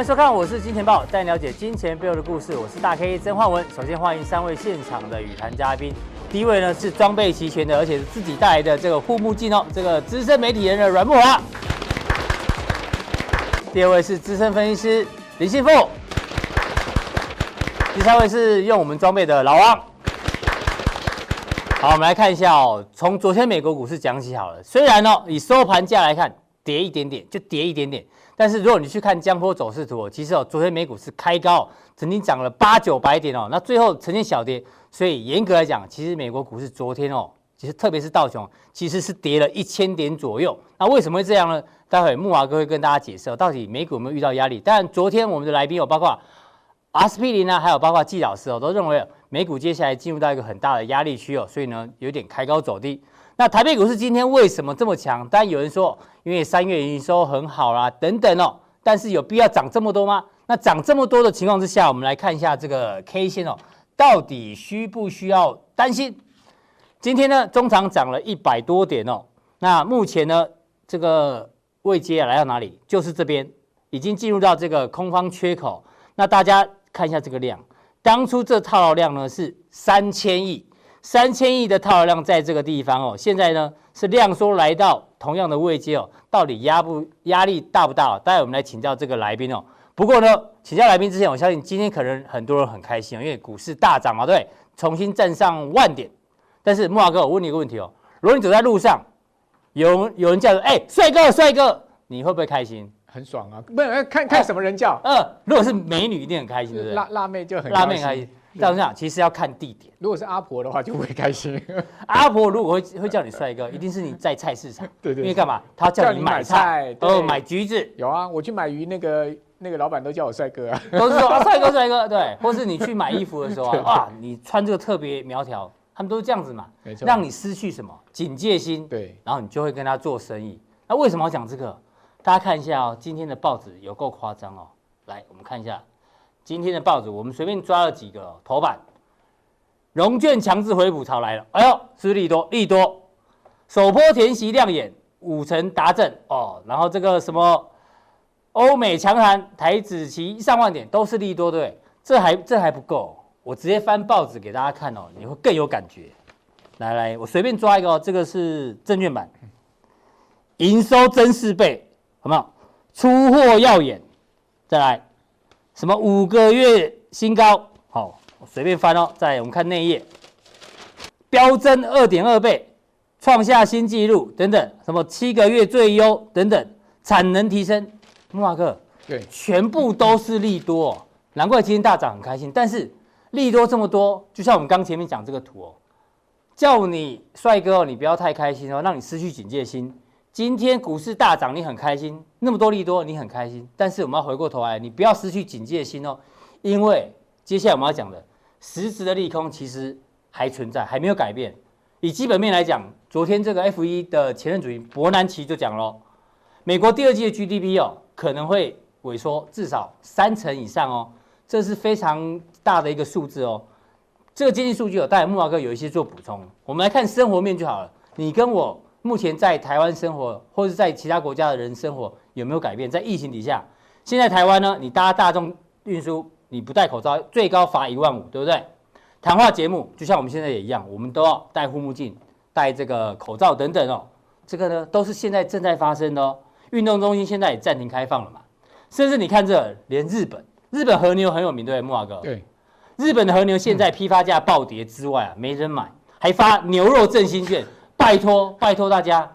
欢迎收看，我是金钱豹，带你了解金钱背后的故事。我是大 K 曾焕文。首先欢迎三位现场的与谈嘉宾。第一位呢是装备齐全的，而且是自己带来的这个护目镜哦，这个资深媒体人的阮慕驊。第二位是资深分析师林信富。第三位是用我们装备的老王。好，我们来看一下哦，从昨天美国股市讲起好了。虽然呢，以收盘价来看，跌一点点，就跌一点点。但是如果你去看江波走势图，其实哦，昨天美股是开高，曾经涨了八九百点哦，那最后呈现小跌，所以严格来讲，其实美国股市昨天哦，其实特别是道琼，其实是跌了一千点左右。那为什么会这样呢？待会木华哥会跟大家解释，到底美股有没有遇到压力？但，昨天我们的来宾有包括阿司匹林啊，还有包括季老师哦，都认为美股接下来进入到一个很大的压力区哦，所以呢，有点开高走低。那台北股市今天为什么这么强？当然有人说，因为三月营收很好啦，等等哦。但是有必要涨这么多吗？那涨这么多的情况之下，我们来看一下这个 K 线哦，到底需不需要担心？今天呢，中场涨了一百多点哦。那目前呢，这个位阶来到哪里？就是这边，已经进入到这个空方缺口。那大家看一下这个量，当初这套量呢是三千亿。三千亿的套牢量在这个地方哦，现在呢是量缩来到同样的位阶哦，到底压不压力大不大？待会我们来请教这个来宾哦。不过呢，请教来宾之前，我相信今天可能很多人很开心哦，因为股市大涨嘛，对，重新站上万点。但是慕驊哥，我问你一个问题哦，如果你走在路上，有有人叫说哎帅哥帅哥，你会不会开心？很爽啊，不是看看什么人叫？嗯、呃，如果是美女，一定很开心，对不对？辣辣妹就很辣妹开心。这样讲，其实要看地点。如果是阿婆的话，就会开心。阿婆如果会会叫你帅哥，一定是你在菜市场。对对。因为干嘛？他叫你买菜，哦，买橘子。有啊，我去买鱼，那个那个老板都叫我帅哥啊。都是说 啊，帅哥帅哥，对。或是你去买衣服的时候啊，哇，你穿这个特别苗条，他们都是这样子嘛。没错。让你失去什么警戒心？对。然后你就会跟他做生意。那为什么要讲这个？大家看一下哦，今天的报纸有够夸张哦。来，我们看一下。今天的报纸，我们随便抓了几个头版，融券强制回补潮来了，哎呦，是利多？利多，首波填息亮眼，五成达阵哦。然后这个什么，欧美强弹，台指期上万点，都是利多，对不对？这还这还不够，我直接翻报纸给大家看哦，你会更有感觉。来来，我随便抓一个哦，这个是证券版，营收增四倍，好不好？出货耀眼，再来。什么五个月新高？好，我随便翻哦。再来我们看内页，飙增二点二倍，创下新纪录等等。什么七个月最优等等，产能提升。木马克，对，全部都是利多，哦，难怪今天大涨很开心。但是利多这么多，就像我们刚前面讲这个图哦，叫你帅哥哦，你不要太开心哦，让你失去警戒心。今天股市大涨，你很开心，那么多利多，你很开心。但是我们要回过头来，你不要失去警戒心哦，因为接下来我们要讲的实质的利空其实还存在，还没有改变。以基本面来讲，昨天这个 F 一的前任主席伯南奇就讲喽，美国第二季的 GDP 哦可能会萎缩至少三成以上哦，这是非常大的一个数字哦。这个经济数据哦，当然慕驊哥有一些做补充。我们来看生活面就好了，你跟我。目前在台湾生活，或者在其他国家的人生活有没有改变？在疫情底下，现在台湾呢？你搭大众运输，你不戴口罩，最高罚一万五，对不对？谈话节目就像我们现在也一样，我们都要戴护目镜、戴这个口罩等等哦。这个呢，都是现在正在发生的哦。运动中心现在也暂停开放了嘛？甚至你看这，连日本，日本和牛很有名，对不对？慕驊哥。对。日本的和牛现在批发价暴跌之外啊，没人买，还发牛肉振兴券。拜托，拜托大家，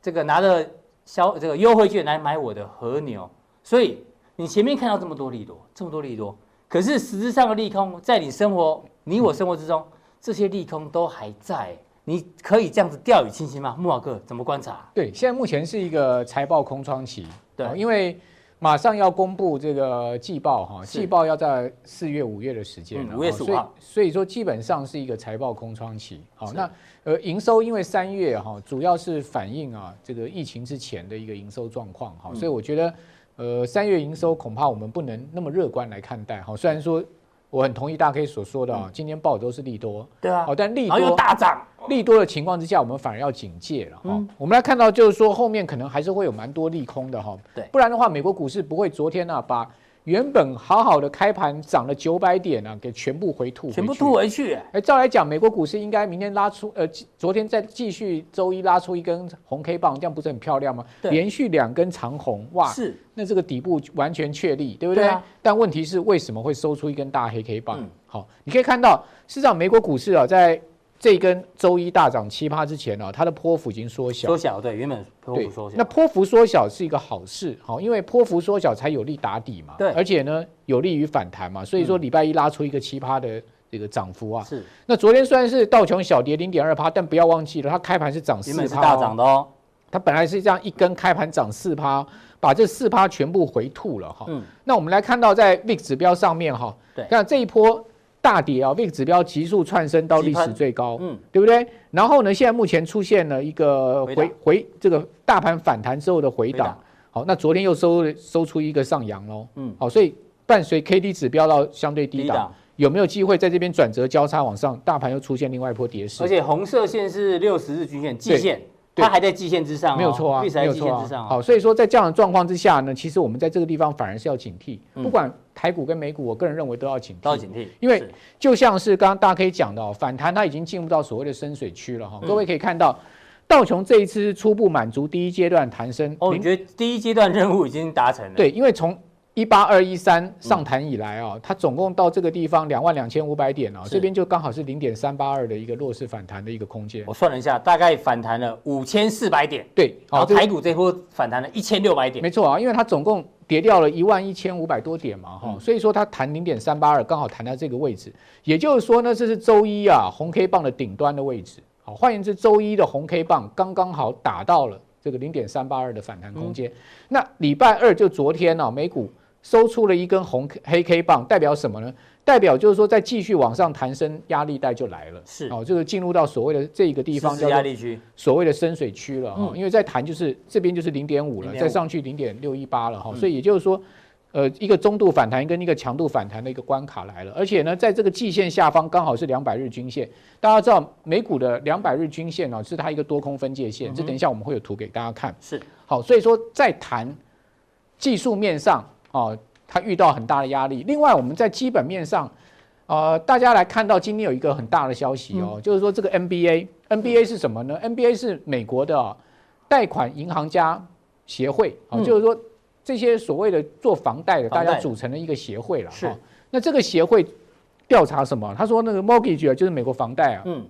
这个拿着消这个优惠券来买我的和牛。所以你前面看到这么多利多，这么多利多，可是实质上的利空在你生活、你我生活之中，这些利空都还在。你可以这样子掉以轻心吗？慕驊哥怎么观察？对，现在目前是一个财报空窗期。对，因为。马上要公布这个季报哈，季报要在四月、五月的时间，五月十五号，所以说基本上是一个财报空窗期。好，那呃营收因为三月哈主要是反映啊这个疫情之前的一个营收状况哈，所以我觉得呃三月营收恐怕我们不能那么乐观来看待哈，虽然说。我很同意大 K 所说的啊，今天报的都是利多，对啊，好，但利多大涨，利多的情况之下，我们反而要警戒了哈。我们来看到，就是说后面可能还是会有蛮多利空的哈。对，不然的话，美国股市不会昨天呢把原本好好的开盘涨了九百点啊，给全部回吐，全部吐回去。哎，照来讲，美国股市应该明天拉出，呃，昨天再继续周一拉出一根红 K 棒，这样不是很漂亮吗？对，连续两根长红，哇，是，那这个底部完全确立，对不对？但问题是为什么会收出一根大黑 K 棒？嗯，好，你可以看到，事实上美国股市啊，在这一根周一大涨七趴之前呢、啊，它的波幅已经缩小。缩小，对，原本波幅缩小。那波幅缩小是一个好事，好，因为波幅缩小才有利打底嘛。对。而且呢，有利于反弹嘛。所以说礼拜一拉出一个七趴的这个涨幅啊。是。那昨天虽然是道琼小跌零点二趴，但不要忘记了，它开盘是涨四趴。大涨的哦。它本来是这样一根开盘涨四趴，把这四趴全部回吐了哈。嗯。那我们来看到在 VIX 指标上面哈，对，看这一波。大跌啊，VIX 指标急速窜升到历史最高，嗯，对不对？然后呢，现在目前出现了一个回回，回这个大盘反弹之后的回档，好，那昨天又收收出一个上扬喽，嗯，好，所以伴随 KD 指标到相对低档有没有机会在这边转折交叉往上？大盘又出现另外一波跌势，而且红色线是六十日均线季线。它还在季线之上，没有错啊，没有错啊。好，所以说在这样的状况之下呢，其实我们在这个地方反而是要警惕，不管台股跟美股，我个人认为都要警惕，都要警惕。因为就像是刚刚大家可以讲到，反弹它已经进入到所谓的深水区了哈。各位可以看到，道琼这一次初步满足第一阶段弹升。哦，你觉得第一阶段任务已经达成了？对，因为从一八二一三上弹以来啊，它总共到这个地方两万两千五百点啊，这边就刚好是零点三八二的一个弱势反弹的一个空间。我算了一下，大概反弹了五千四百点。对，然后台股这波反弹了一千六百点。没错啊，因为它总共跌掉了一万一千五百多点嘛，哈，所以说它弹零点三八二，刚好弹到这个位置。也就是说呢，这是周一啊红 K 棒的顶端的位置。好，换言之，周一的红 K 棒刚刚好打到了这个零点三八二的反弹空间。那礼拜二就昨天呢，美股。收出了一根红黑 K 棒，代表什么呢？代表就是说，在继续往上弹升，压力带就来了。是哦，就是进入到所谓的这个地方叫压力区，所谓的深水区了。嗯，因为在弹就是这边就是零点五了，再上去零点六一八了哈。所以也就是说，呃，一个中度反弹跟一个强度反弹的一个关卡来了。而且呢，在这个季线下方刚好是两百日均线。大家知道，美股的两百日均线呢，是它一个多空分界线。这等一下我们会有图给大家看。是好，所以说在弹技术面上。哦，它遇到很大的压力。另外，我们在基本面上，呃，大家来看到今天有一个很大的消息哦，就是说这个 NBA，NBA 是什么呢？NBA 是美国的贷款银行家协会，哦，就是说这些所谓的做房贷的大家组成的一个协会了。是。那这个协会调查什么？他说那个 mortgage 就是美国房贷啊。嗯。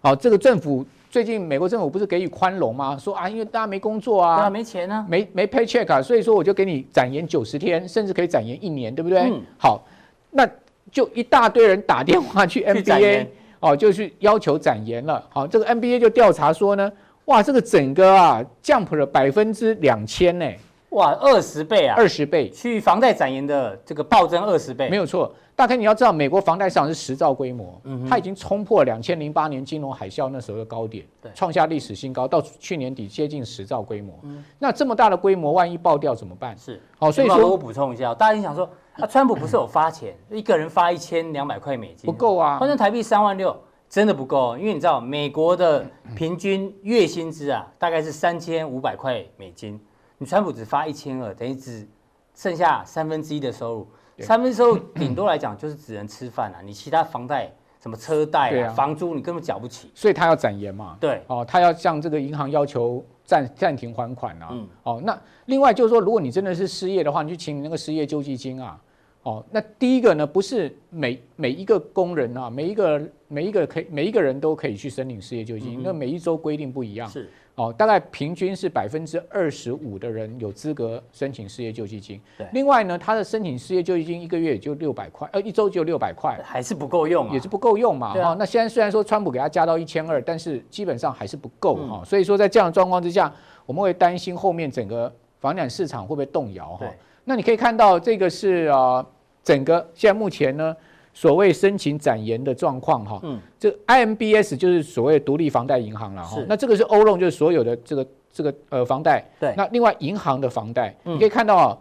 好，这个政府。最近美国政府不是给予宽容吗？说啊，因为大家没工作啊，没钱啊，没没 paycheck 啊，所以说我就给你展延九十天，甚至可以展延一年，对不对？嗯。好，那就一大堆人打电话去 NBA 哦，就去要求展延了。好，这个 NBA 就调查说呢，哇，这个整个啊 jump 了百分之两千呢，哇，二十倍啊，二十倍，去房贷展延的这个暴增二十倍，没有错。大概你要知道，美国房贷市场是十兆规模，它已经冲破两千零八年金融海啸那时候的高点，创下历史新高，到去年底接近十兆规模。那这么大的规模，万一爆掉怎么办？是，好，所以说我补充一下，大家想说，啊，川普不是有发钱，一个人发一千两百块美金，不够啊，换成台币三万六，真的不够，因为你知道美国的平均月薪资啊，大概是三千五百块美金，你川普只发一千二，等于只剩下三分之一的收入。三分之收入顶多来讲就是只能吃饭啊，你其他房贷、什么车贷啊、房租你根本缴不起，所以他要展延嘛。对，哦，他要向这个银行要求暂暂停还款啊。嗯，哦，那另外就是说，如果你真的是失业的话，你去请你那个失业救济金啊。哦，那第一个呢，不是每每一个工人啊，每一个每一个可以每一个人都可以去申领失业救济金，那每一周规定不一样。是。哦，大概平均是百分之二十五的人有资格申请失业救济金。对，另外呢，他的申请失业救济金一个月也就六百块，呃，一周就六百块，还是不够用啊，也是不够用嘛。哈，那现在虽然说川普给他加到一千二，但是基本上还是不够哈。所以说在这样的状况之下，我们会担心后面整个房产市场会不会动摇哈。那你可以看到这个是啊，整个现在目前呢。所谓申请展延的状况哈，嗯，这 IMBS 就是所谓独立房贷银行了哈。那这个是欧龙，就是所有的这个这个呃房贷。对。那另外银行的房贷，你可以看到啊，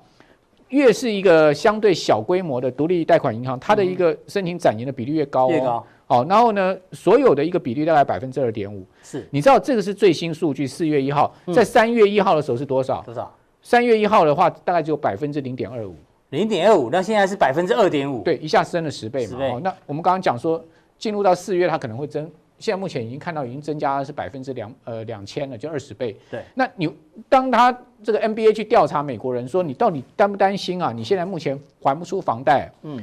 越是一个相对小规模的独立贷款银行，它的一个申请展延的比例越高。越高。好，然后呢，所有的一个比例大概百分之二点五。是。你知道这个是最新数据，四月一号，在三月一号的时候是多少？多少？三月一号的话，大概只有百分之零点二五。零点二五，那现在是百分之二点五，对，一下升了十倍嘛。倍哦，那我们刚刚讲说，进入到四月，它可能会增，现在目前已经看到已经增加是百分之两呃两千了，就二十倍。对，那你当他这个 NBA 去调查美国人说，你到底担不担心啊？你现在目前还不出房贷，嗯，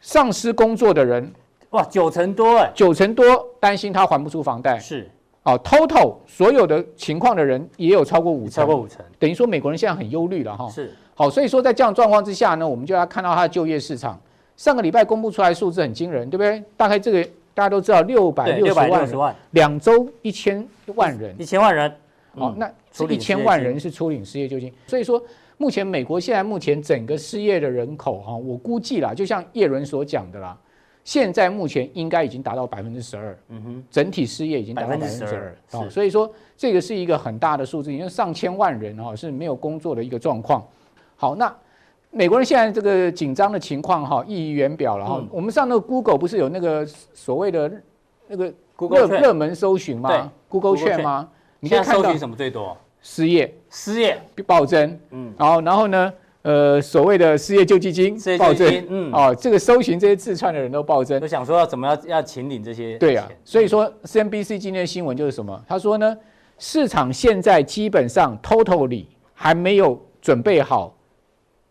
丧失工作的人，哇，九成多哎，九成多担心他还不出房贷，是。哦，total 所有的情况的人也有超过五成，超过五成，等于说美国人现在很忧虑了哈。是，好，所以说在这样状况之下呢，我们就要看到它的就业市场。上个礼拜公布出来数字很惊人，对不对？大概这个大家都知道，六百六十万人，两周一千万人，一千万人。好，那这一千万人是初领失业救济金。所以说，目前美国现在目前整个失业的人口哈，我估计啦，就像叶伦所讲的啦。现在目前应该已经达到百分之十二，嗯哼，整体失业已经达到百分之十二，哦，所以说这个是一个很大的数字，因为上千万人哈是没有工作的一个状况。好，那美国人现在这个紧张的情况哈溢于言表了哈。我们上那个 Google 不是有那个所谓的那个热热门搜寻吗？Google 券吗？你现在搜寻什么最多？失业，失业暴增，嗯，然后然后呢？呃，所谓的失业救济金暴增，嗯，哦，这个搜寻这些自串的人都暴增，都想说要怎么要要请领这些？对啊，所以说 CNBC 今天的新闻就是什么？他说呢，市场现在基本上 totally 还没有准备好，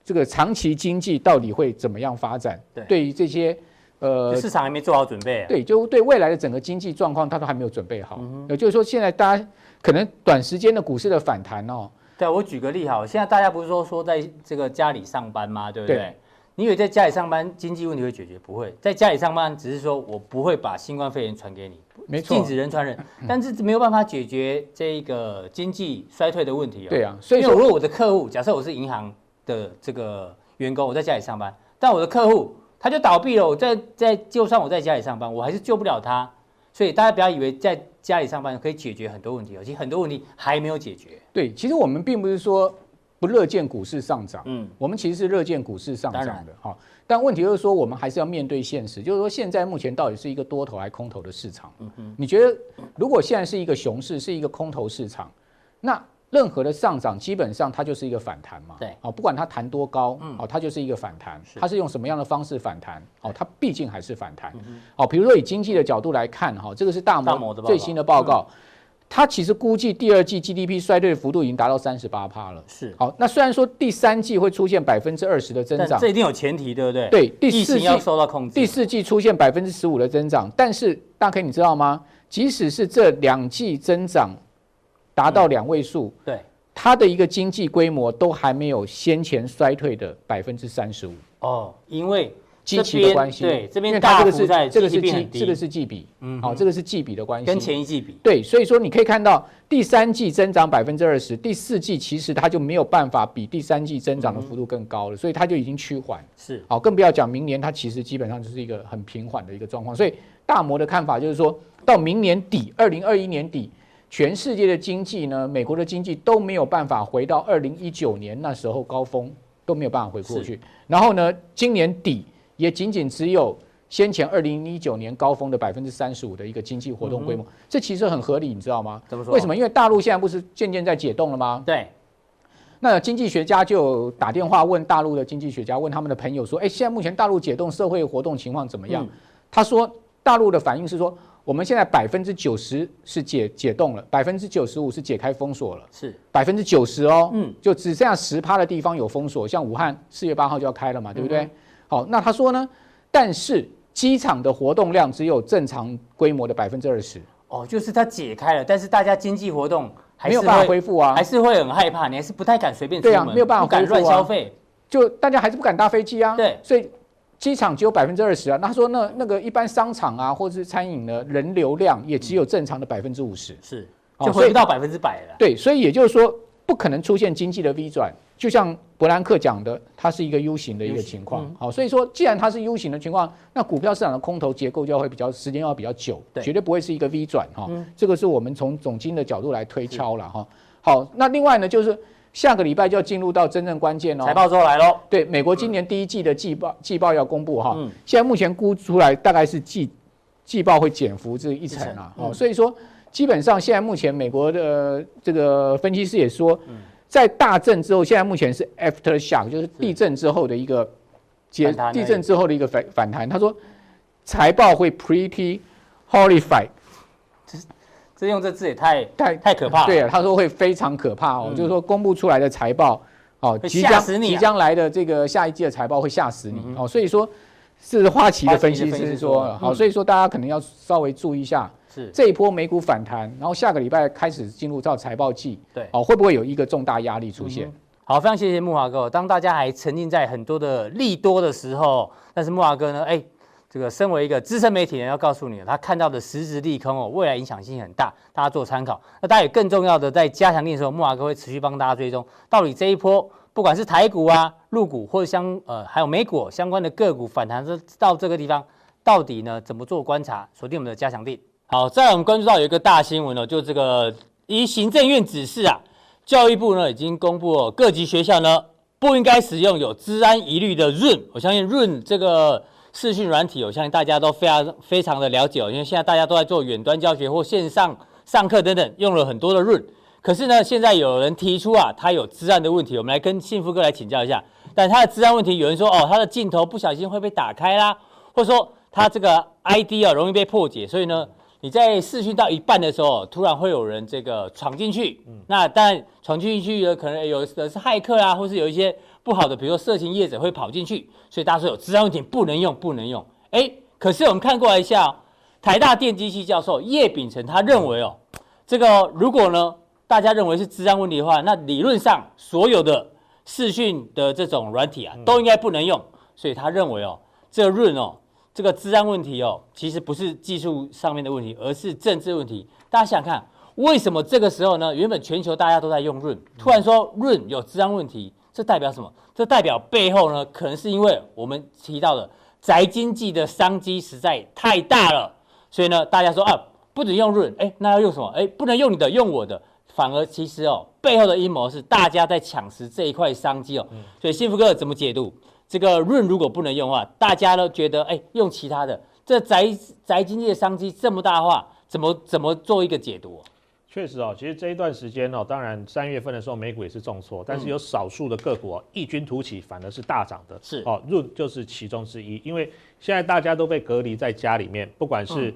这个长期经济到底会怎么样发展？对，对于这些呃，市场还没做好准备，对，就对未来的整个经济状况，他都还没有准备好。也就是说，现在大家可能短时间的股市的反弹哦。对，我举个例哈，现在大家不是说说在这个家里上班吗？对不对？对，你以为在家里上班经济问题会解决？不会，在家里上班只是说我不会把新冠肺炎传给你，没错，禁止人传人，但是没有办法解决这个经济衰退的问题哦。对啊，所以说如果我的客户，假设我是银行的这个员工，我在家里上班，但我的客户他就倒闭了，我在在就算我在家里上班，我还是救不了他。所以大家不要以为在家里上班可以解决很多问题，而且很多问题还没有解决。对，其实我们并不是说不乐见股市上涨，嗯，我们其实是乐见股市上涨的哈。但问题就是说，我们还是要面对现实，就是说现在目前到底是一个多头还是空头的市场？嗯哼，你觉得如果现在是一个熊市，是一个空头市场，那？任何的上涨，基本上它就是一个反弹嘛。对，哦不管它弹多高，嗯，哦，它就是一个反弹。它是用什么样的方式反弹？哦，它毕竟还是反弹。哦，比如说以经济的角度来看，哈，这个是大摩最新的报告，它其实估计第二季 GDP 衰退的幅度已经达到三十八趴了。是，好，那虽然说第三季会出现百分之二十的增长，这一定有前提，对不对？对，第四季要受到控制，第四季出现百分之十五的增长，但是大 K 你知道吗？即使是这两季增长达到两位数，对。它的一个经济规模都还没有先前衰退的百分之三十五。哦，因为基期的关系，对，这边大幅在这个是季，这个是季比，嗯，好，这个是季比的关系，跟前一季比，对，所以说你可以看到第三季增长百分之二十，第四季其实它就没有办法比第三季增长的幅度更高了，所以它就已经趋缓，是，好，更不要讲明年它其实基本上就是一个很平缓的一个状况，所以大摩的看法就是说到明年底，二零二一年底。全世界的经济呢，美国的经济都没有办法回到二零一九年那时候高峰，都没有办法回过去。然后呢，今年底也仅仅只有先前二零一九年高峰的百分之三十五的一个经济活动规模，这其实很合理，你知道吗？怎么说？为什么？因为大陆现在不是渐渐在解冻了吗？对。那经济学家就打电话问大陆的经济学家，问他们的朋友说：“哎，现在目前大陆解冻社会活动情况怎么样？”他说：“大陆的反应是说。”我们现在百分之九十是解解冻了，百分之九十五是解开封锁了，是。百分之九十哦，嗯，就只剩下十趴的地方有封锁，像武汉四月八号就要开了嘛，对不对？嗯、好，那他说呢，但是机场的活动量只有正常规模的百分之二十，哦，就是它解开了，但是大家经济活动还是没有办法恢复啊，还是会很害怕，你还是不太敢随便出门，对啊，没有办法敢乱消费，就大家还是不敢搭飞机啊，对，所以。机场只有百分之二十啊，那他说那那个一般商场啊，或者是餐饮的人流量也只有正常的百分之五十，是就回不到百分之百了。对，所以也就是说不可能出现经济的 V 转，就像伯兰克讲的，它是一个 U 型的一个情况。好，所以说既然它是 U 型的情况，那股票市场的空头结构就要会比较时间要比较久，绝对不会是一个 V 转哈。这个是我们从总经的角度来推敲了哈。好，那另外呢就是。下个礼拜就要进入到真正关键哦，财报周来喽。对，美国今年第一季的季报季报要公布哈，现在目前估出来大概是季季报会减幅这一成啊，哦，所以说基本上现在目前美国的这个分析师也说，在大震之后，现在目前是 after shock，就是地震之后的一个结，地震之后的一个反反弹。他说财报会 pretty horrified，这这用这字也太太太可怕了。对啊，他说会非常可怕哦，嗯、就是说公布出来的财报哦，即将即将来的这个下一季的财报会吓死你哦，所以说。是花旗的分析师说，好，所以说大家可能要稍微注意一下，是这一波美股反弹，然后下个礼拜开始进入到财报季，对，哦，会不会有一个重大压力出现？好，非常谢谢木华哥。当大家还沉浸在很多的利多的时候，但是木华哥呢，哎，这个身为一个资深媒体人，要告诉你，他看到的实质利空哦，未来影响性很大，大家做参考。那大家也更重要的，在加强錠的时候，木华哥会持续帮大家追踪，到底这一波。不管是台股啊、陆股或者相呃还有美股相关的个股反弹，到这个地方到底呢怎么做观察？锁定我们的加强錠。好，再来我们关注到有一个大新闻哦，就这个依行政院指示啊，教育部呢已经公布了各级学校呢不应该使用有治安疑虑的润。我相信润这个视讯软体，我相信大家都非常非常的了解哦，因为现在大家都在做远端教学或线上上课等等，用了很多的 Zoom。可是呢，现在有人提出啊，他有治安的问题，我们来跟幸福哥来请教一下。但他的治安问题，有人说哦，他的镜头不小心会被打开啦，或者说他这个 ID 啊容易被破解，所以呢，你在视讯到一半的时候，突然会有人这个闯进去。嗯，那当然闯进去的可能有的是骇客啊，或是有一些不好的，比如说色情业者会跑进去，所以大家说有资安问题不能用，不能用。哎，可是我们看过来一下，台大电机系教授叶秉成他认为哦，这个如果呢？大家认为是资安问题的话，那理论上所有的视讯的这种软体啊，都应该不能用。所以他认为哦，这个 Zoom 哦，这个资安问题哦，其实不是技术上面的问题，而是政治问题。大家想想看，为什么这个时候呢？原本全球大家都在用 Zoom，突然说 Zoom 有资安问题，这代表什么？这代表背后呢，可能是因为我们提到的宅经济的商机实在太大了。所以呢，大家说啊，不准用 Zoom，哎，那要用什么？哎，不能用你的，用我的。反而其实哦，背后的阴谋是大家在抢食这一块商机哦。所以幸福哥怎么解读这个 Zoom 如果不能用的话，大家都觉得哎，用其他的这宅宅经济的商机这么大的话，怎么怎么做一个解读？确实哦，其实这一段时间哦，当然三月份的时候美股也是重挫，但是有少数的个股哦异军突起，反而是大涨的。是哦，Zoom 就是其中之一，因为现在大家都被隔离在家里面，不管是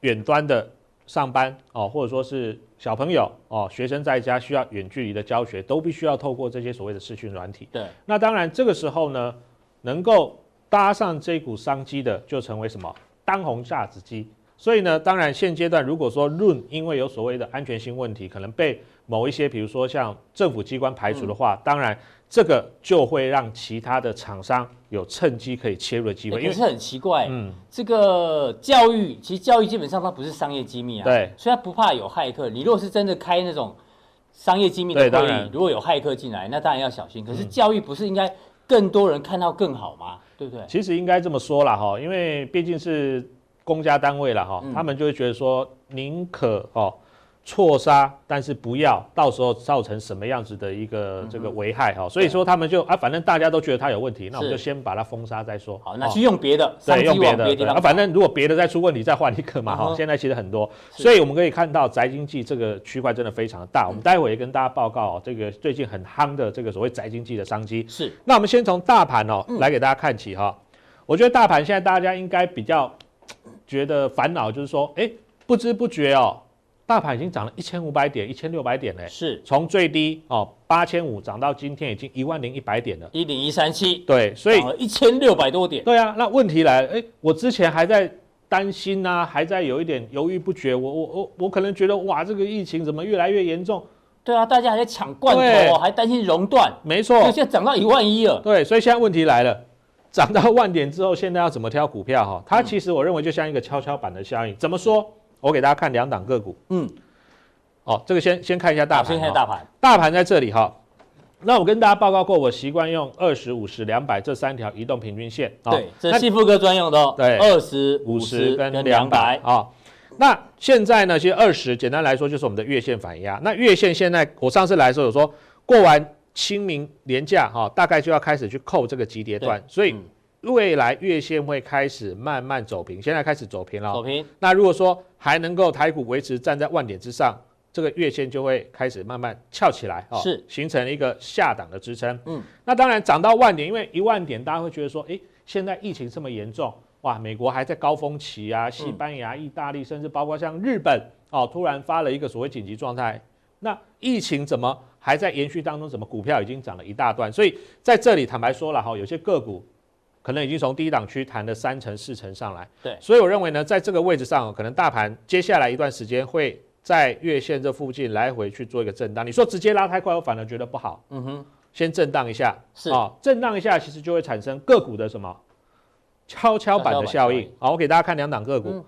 远端的上班哦，或者说是。小朋友哦，学生在家需要远距离的教学，都必须要透过这些所谓的视讯软体。对，那当然这个时候呢，能够搭上这股商机的，就成为什么当红炸子鸡。所以呢，当然现阶段如果说 Zoom 因为有所谓的安全性问题，可能被某一些比如说像政府机关排除的话，嗯、当然。这个就会让其他的厂商有趁机可以切入的机会，因为是很奇怪，嗯，这个教育其实教育基本上它不是商业机密啊，对，所以它不怕有骇客。你如果是真的开那种商业机密的会议，如果有骇客进来，那当然要小心。可是教育不是应该更多人看到更好吗？对不对？其实应该这么说啦哈，因为毕竟是公家单位了哈，他们就会觉得说宁可哦。错杀，但是不要到时候造成什么样子的一个这个危害哈，所以说他们就啊，反正大家都觉得他有问题，那我们就先把它封杀再说。好，那去用别的，对，用别的，啊，反正如果别的再出问题，再换一个嘛哈。现在其实很多，所以我们可以看到宅经济这个区块真的非常的大。我们待会也跟大家报告这个最近很夯的这个所谓宅经济的商机。是，那我们先从大盘哦来给大家看起哈。我觉得大盘现在大家应该比较觉得烦恼，就是说，哎，不知不觉哦。大盘已经涨了一千五百点，一千六百点嘞，是从最低哦八千五涨到今天已经一万零一百点了，一零一三七，对，所以一千六百多点。对啊，那问题来了，哎，我之前还在担心呐、啊，还在有一点犹豫不决，我我我我可能觉得哇，这个疫情怎么越来越严重？对啊，大家还在抢罐头，对还担心熔断，没错，现在涨到一万一了。对，所以现在问题来了，涨到万点之后，现在要怎么挑股票哈？它其实我认为就像一个跷跷板的效应，怎么说？我给大家看两档个股，嗯。哦，这个先先看一下大盘。先看大盘，大盘在这里哈。那我跟大家报告过，我习惯用二十五十两百这三条移动平均线。对，这是富哥专用的哦。对，二十五十跟两百啊。那现在呢，其实二十简单来说就是我们的月线反压。那月线现在我上次来的时候有说，过完清明连假哈，大概就要开始去扣这个急跌段，所以未来月线会开始慢慢走平。现在开始走平了。走平。那如果说还能够台股维持站在万点之上。这个月线就会开始慢慢翘起来，哦，是形成一个下档的支撑。嗯，那当然涨到万点，因为一万点大家会觉得说，哎，现在疫情这么严重，哇，美国还在高峰期啊，西班牙、意大利，甚至包括像日本，哦，突然发了一个所谓紧急状态，那疫情怎么还在延续当中？什么股票已经涨了一大段？所以在这里坦白说了哈，有些个股。可能已经从低档区弹了三成四成上来，对，所以我认为呢，在这个位置上，可能大盘接下来一段时间会在月线这附近来回去做一个震荡。你说直接拉太快，我反而觉得不好。嗯哼，先震荡一下，是啊、哦，震荡一下，其实就会产生个股的什么跷跷板的效应。好，我给大家看两档个股，嗯、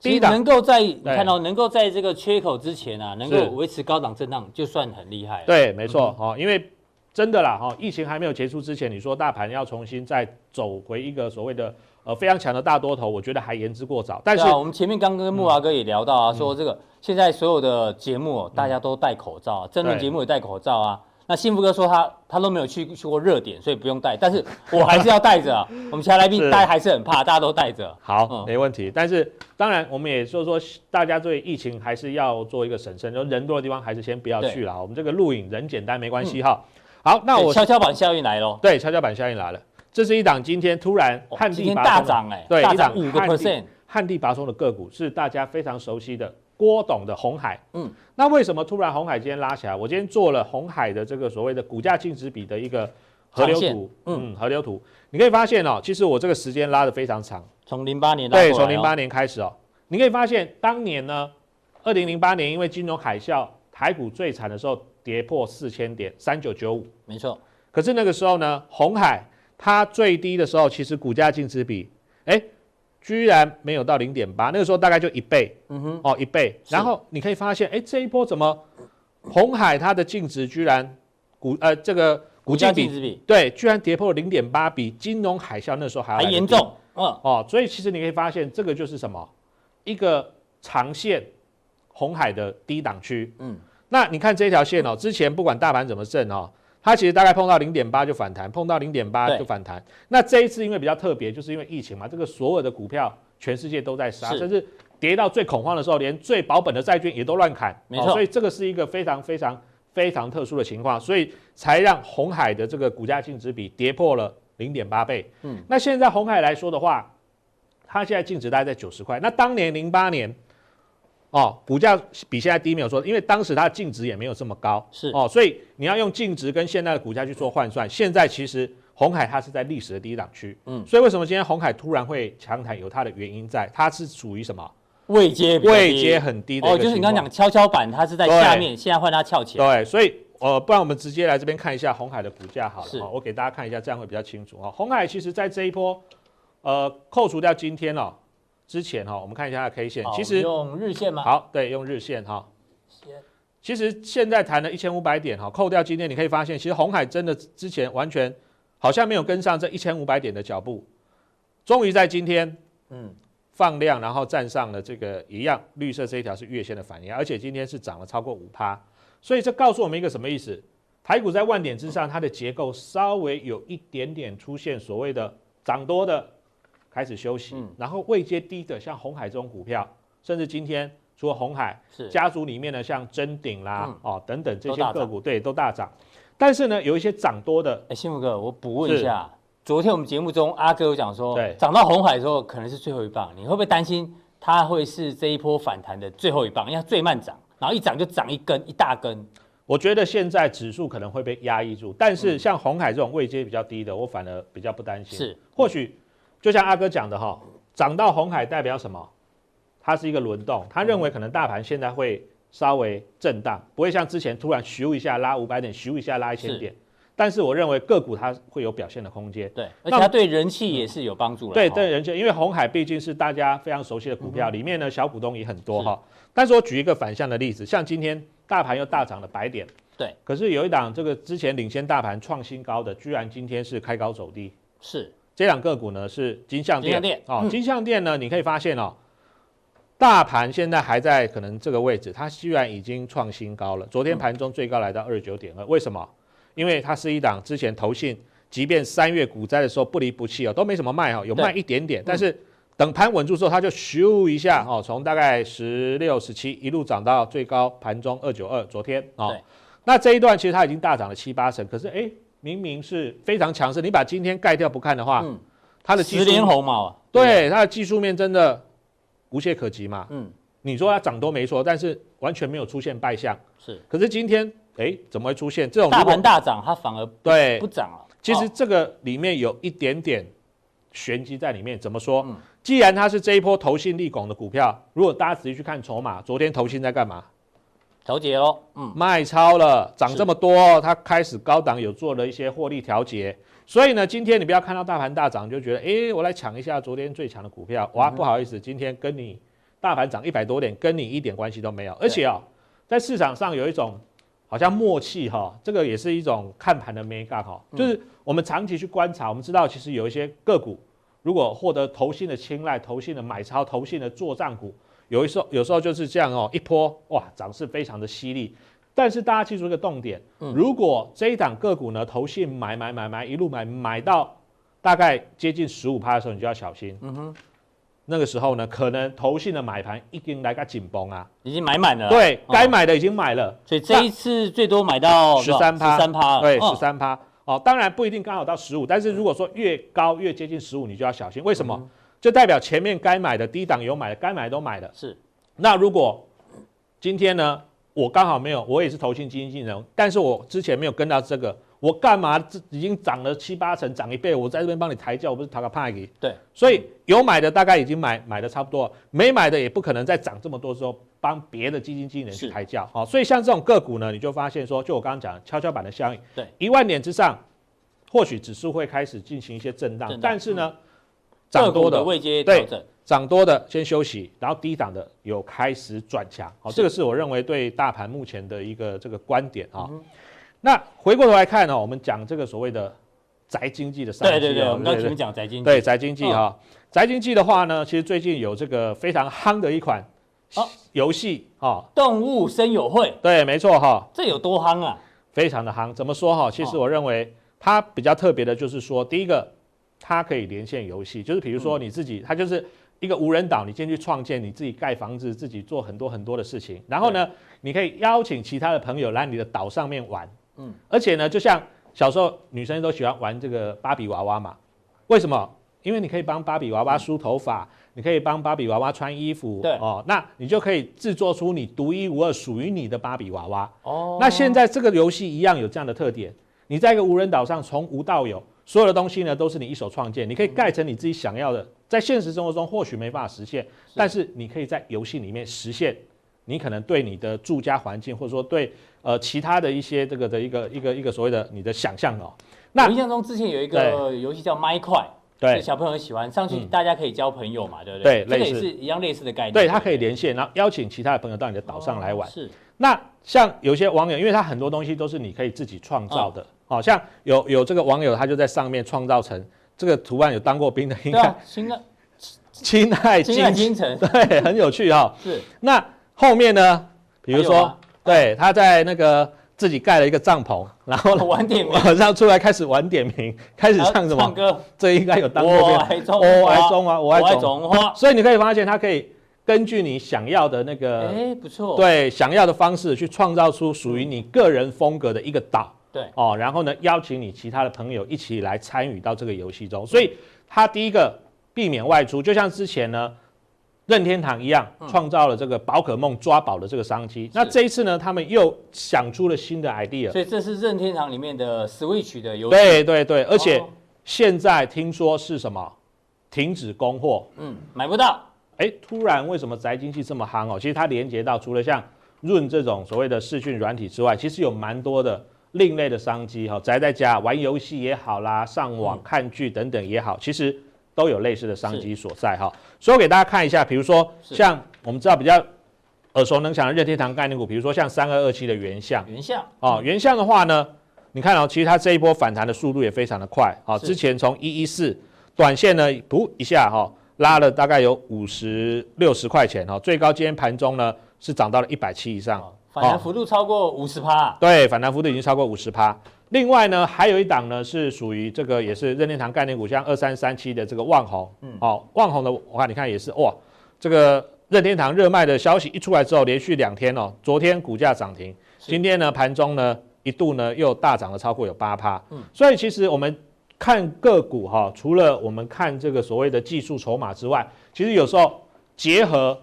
第一档能够在你看到能够在这个缺口之前啊，能够维持高档震荡，就算很厉害。对，没错，哈、嗯，因为。真的啦，哈，疫情还没有结束之前，你说大盘要重新再走回一个所谓的呃非常强的大多头，我觉得还言之过早。但是、啊、我们前面刚跟木华哥也聊到啊，嗯、说这个现在所有的节目大家都戴口罩，政论节目也戴口罩啊。那幸福哥说他他都没有去去过热点，所以不用带，但是我还是要带着、啊。我们其他来宾大家还是很怕，大家都带着。好，嗯、没问题。但是当然我们也说说，大家对疫情还是要做一个审慎，就人多的地方还是先不要去了。我们这个录影人简单没关系哈。嗯好，那我跷跷板效应来喽。对，跷跷板效应来了。这是一档今天突然旱地拔大涨哎，对，大涨五个 percent，旱地拔葱的个股是大家非常熟悉的郭董的红海。嗯，那为什么突然红海今天拉起来？我今天做了红海的这个所谓的股价净值比的一个河流图。嗯，河流图，你可以发现哦，其实我这个时间拉得非常长，从零八年对，从零八年开始哦，你可以发现当年呢，二零零八年因为金融海啸，台股最惨的时候跌破四千点，三九九五，没错。可是那个时候呢，红海它最低的时候，其实股价净值比，哎，居然没有到零点八，那个时候大概就一倍，嗯哼，哦一倍。然后你可以发现，哎，这一波怎么红海它的净值居然股呃这个股价比对，居然跌破了零点八，比金融海啸那时候还要还严重，嗯。哦，所以其实你可以发现，这个就是什么？一个长线红海的低档区，嗯，那你看这条线哦，之前不管大盘怎么震哦。它其实大概碰到零点八就反弹，碰到零点八就反弹。那这一次因为比较特别，就是因为疫情嘛，这个所有的股票全世界都在杀，甚至跌到最恐慌的时候，连最保本的债券也都乱砍。没错，所以这个是一个非常非常非常特殊的情况，所以才让红海的这个股价净值比跌破了零点八倍。嗯，那现在红海来说的话，它现在净值大概在九十块。那当年零八年。哦，股价比现在低没有说，因为当时它的净值也没有这么高，是哦，所以你要用净值跟现在的股价去做换算。现在其实红海它是在历史的低档区，嗯，所以为什么今天红海突然会强弹？有它的原因在，它是属于什么位阶位阶很低的哦，就是你刚刚讲跷跷板，它是在下面，现在换它翘起来，对，所以呃，不然我们直接来这边看一下红海的股价好了，哦，我给大家看一下，这样会比较清楚啊。红海其实在这一波，呃，扣除掉今天哦。之前哈，我们看一下它的 K 线，其实用日线吗？好，对，用日线哈。其实现在谈了一千五百点哈，扣掉今天，你可以发现，其实红海真的之前完全好像没有跟上这一千五百点的脚步，终于在今天，嗯，放量，然后站上了这个一样绿色这一条是月线的反应，而且今天是涨了超过五趴，所以这告诉我们一个什么意思？台股在万点之上，它的结构稍微有一点点出现所谓的涨多的。开始休息，嗯、然后位阶低的像红海这种股票，甚至今天除了红海是家族里面的像臻鼎啦、嗯、哦等等这些个股，对，都大涨。但是呢，有一些涨多的，哎，幸福哥，我补问一下，昨天我们节目中阿哥有讲说，对，涨到红海的时候可能是最后一棒，你会不会担心它会是这一波反弹的最后一棒？因为它最慢涨，然后一涨就涨一根一大根。我觉得现在指数可能会被压抑住，但是像红海这种位阶比较低的，我反而比较不担心。是，或许。就像阿哥讲的哈，涨到红海代表什么？它是一个轮动，他认为可能大盘现在会稍微震荡，不会像之前突然咻一下拉五百点，咻一下拉一千点。但是我认为个股它会有表现的空间。对，而且它对人气也是有帮助的。对对，人气，因为红海毕竟是大家非常熟悉的股票，里面呢小股东也很多哈。但是我举一个反向的例子，像今天大盘又大涨了百点，对，可是有一档这个之前领先大盘创新高的，居然今天是开高走低。是。这两个股呢是金像电，电哦，金像电呢，你可以发现哦，大盘现在还在可能这个位置，它居然已经创新高了。昨天盘中最高来到二十九点二，为什么？因为它是一档之前投信，即便三月股灾的时候不离不弃哦，都没什么卖哦，有卖一点点，但是等盘稳住之后，它就咻一下哦，从大概十六、十七一路涨到最高盘中二九二，昨天哦。那这一段其实它已经大涨了七八成，可是哎，明明是非常强势。你把今天盖掉不看的话，嗯，它的十连红嘛，对，它的技术面真的无懈可击嘛。嗯，你说它涨都没错，但是完全没有出现败相。是，可是今天哎，怎么会出现这种大盘大涨，它反而对不涨了？其实这个里面有一点点玄机在里面。怎么说？嗯，既然它是这一波投信利拱的股票，如果大家仔细去看筹码，昨天投信在干嘛？调节喽，嗯，卖超了，涨这么多，它开始高档有做了一些获利调节，所以呢，今天你不要看到大盘大涨就觉得，哎，我来抢一下昨天最强的股票，哇，不好意思，今天跟你大盘涨一百多点，跟你一点关系都没有，而且哦，在市场上有一种好像默契哈，这个也是一种看盘的美感哈，就是我们长期去观察，我们知道其实有一些个股如果获得投信的青睐、投信的买超、投信的做账股。有一时候，有时候就是这样哦，一波哇，涨势非常的犀利。但是大家记住一个重点，嗯，如果这一档个股呢，投信买买买买一路买买到大概接近十五趴的时候，你就要小心。嗯哼，那个时候呢，可能投信的买盘已经来个紧绷啊，已经买满了。对，该买的已经买了。所以这一次最多买到十三趴，十三趴，对，十三趴。哦，当然不一定刚好到十五，但是如果说越高越接近十五，你就要小心。为什么？就代表前面该买的低档有买的，该买的都买了。是。那如果今天呢，我刚好没有，我也是投信基金经理人，但是我之前没有跟到这个，我干嘛？这已经涨了七八成，涨一倍，我在这边帮你抬轿，我不是讨个派给？对，所以有买的大概已经买买的差不多，没买的也不可能再涨这么多之后帮别的基金经理人去抬轿。好，所以像这种个股呢，你就发现说，就我刚刚讲的跷跷板的效应，对，一万点之上，或许指数会开始进行一些震荡，震荡但是呢，涨多的未接调整。涨多的先休息，然后低档的有开始转强，好，这个是我认为对大盘目前的一个这个观点啊。那回过头来看呢，我们讲这个所谓的宅经济的商机，对对对，我们刚前面讲宅经济，对宅经济哈，宅经济的话呢，其实最近有这个非常夯的一款游戏啊，动物森友会，对，没错哈，这有多夯啊？非常的夯，怎么说哈？其实我认为它比较特别的就是说，第一个它可以连线游戏，就是比如说你自己，它就是。一个无人岛，你进去创建，你自己盖房子，自己做很多很多的事情。然后呢，你可以邀请其他的朋友来你的岛上面玩。嗯，而且呢，就像小时候女生都喜欢玩这个芭比娃娃嘛。为什么？因为你可以帮芭比娃娃梳头发，嗯、你可以帮芭比娃娃穿衣服。对哦，那你就可以制作出你独一无二属于你的芭比娃娃。哦，那现在这个游戏一样有这样的特点。你在一个无人岛上，从无到有，所有的东西呢都是你一手创建，你可以盖成你自己想要的。在现实生活中或许没办法实现，但是你可以在游戏里面实现。你可能对你的住家环境，或者说对呃其他的一些这个的一个一个一个所谓的你的想象哦。那我印象中之前有一个游戏叫麦块，对，小朋友很喜欢，上去大家可以交朋友嘛，嗯、对不对？对，这个也是一样类似的概念。对，它可以连线，然后邀请其他的朋友到你的岛上来玩。哦、是。那像有些网友，因为他很多东西都是你可以自己创造的，好、哦、像有有这个网友他就在上面创造成。这个图案有当过兵的，应该青睐青睐金金城，对，很有趣哈、哦。是，那后面呢？比如说，啊、对，他在那个自己盖了一个帐篷，然后 晚点名，晚上出来开始晚点名，开始唱什么？唱歌。这应该有当过兵。我爱中华，我爱中华，我爱中华。所以你可以发现，他可以根据你想要的那个，哎，不错，对，想要的方式去创造出属于你个人风格的一个岛。对哦，然后呢，邀请你其他的朋友一起来参与到这个游戏中，所以他第一个避免外出，就像之前呢，任天堂一样，创造了这个宝可梦抓宝的这个商机。嗯、那这一次呢，他们又想出了新的 idea，所以这是任天堂里面的 Switch 的游戏。对对对，而且现在听说是什么？停止供货，嗯，买不到。哎，突然为什么宅经济这么夯哦？其实它连接到除了像润这种所谓的视讯软体之外，其实有蛮多的。另类的商机哈，宅在家玩游戏也好啦，上网看剧等等也好，其实都有类似的商机所在哈。所以我给大家看一下，比如说像我们知道比较耳熟能详的任天堂概念股，比如说像三二二七的原相，原相哦，原相的话呢，你看哦，其实它这一波反弹的速度也非常的快啊。之前从一一四短线呢，噗一下哈，拉了大概有五十六十块钱哈，最高今天盘中呢是涨到了一百七以上。反弹幅度超过五十趴，对，反弹幅度已经超过五十趴。另外呢，还有一档呢是属于这个也是任天堂概念股，像二三三七的这个旺宏，嗯，好，旺宏的我看你看也是哇，这个任天堂热卖的消息一出来之后，连续两天哦，昨天股价涨停，今天呢盘中呢一度呢又大涨了超过有八趴，嗯，所以其实我们看个股哈，除了我们看这个所谓的技术筹码之外，其实有时候结合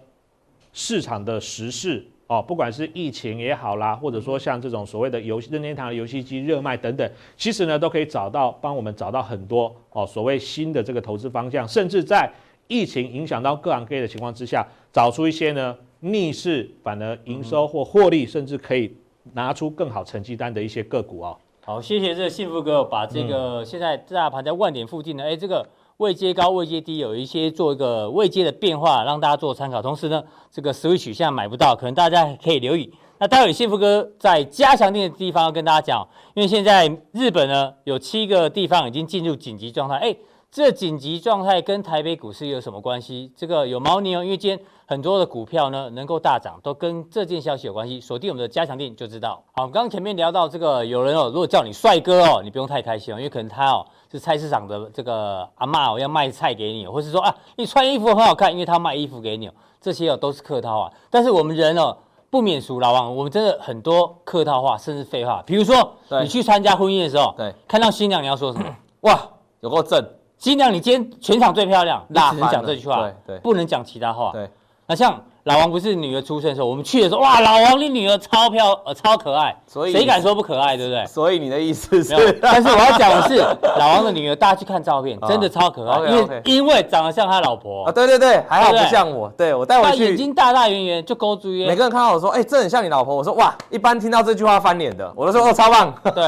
市场的时事。哦，不管是疫情也好啦，或者说像这种所谓的游戏任天堂的游戏机热卖等等，其实呢都可以找到帮我们找到很多哦所谓新的这个投资方向，甚至在疫情影响到各行各业的情况之下，找出一些呢逆势反而营收或获利，甚至可以拿出更好成绩单的一些个股哦。好，谢谢这个幸福哥把这个现在大盘在万点附近的，哎、嗯，这个。位阶高，位阶低，有一些做一个位阶的变化，让大家做参考。同时呢，这个 Switch 现在买不到，可能大家可以留意。那待会幸福哥在加强錠的地方要跟大家讲，因为现在日本呢有七个地方已经进入紧急状态，哎。这紧急状态跟台北股市有什么关系？这个有猫腻哦，因为今天很多的股票呢能够大涨，都跟这件消息有关系。锁定我们的加强錠就知道。好，刚刚前面聊到这个，有人哦，如果叫你帅哥哦，你不用太开心哦，因为可能他哦是菜市场的这个阿嬷我，要卖菜给你，或是说啊你穿衣服很好看，因为他卖衣服给你，这些哦都是客套话。但是我们人哦不免俗，老王，我们真的很多客套话，甚至废话。比如说你去参加婚宴的时候，对，看到新娘你要说什么？哇，有够正。新娘，你今天全场最漂亮，那只能讲这句话，对对，不能讲其他话。对，那像老王不是女儿出生的时候，我们去的时候，哇，老王你女儿超漂呃超可爱，所以谁敢说不可爱，对不对？所以你的意思是，但是我要讲的是，老王的女儿，大家去看照片，真的超可爱，因为因为长得像他老婆啊，对对对，还好不像我，对我带我去，眼睛大大圆圆，就勾住。每个人看到我说，哎，这很像你老婆，我说哇，一般听到这句话翻脸的，我都说哦，超棒。对，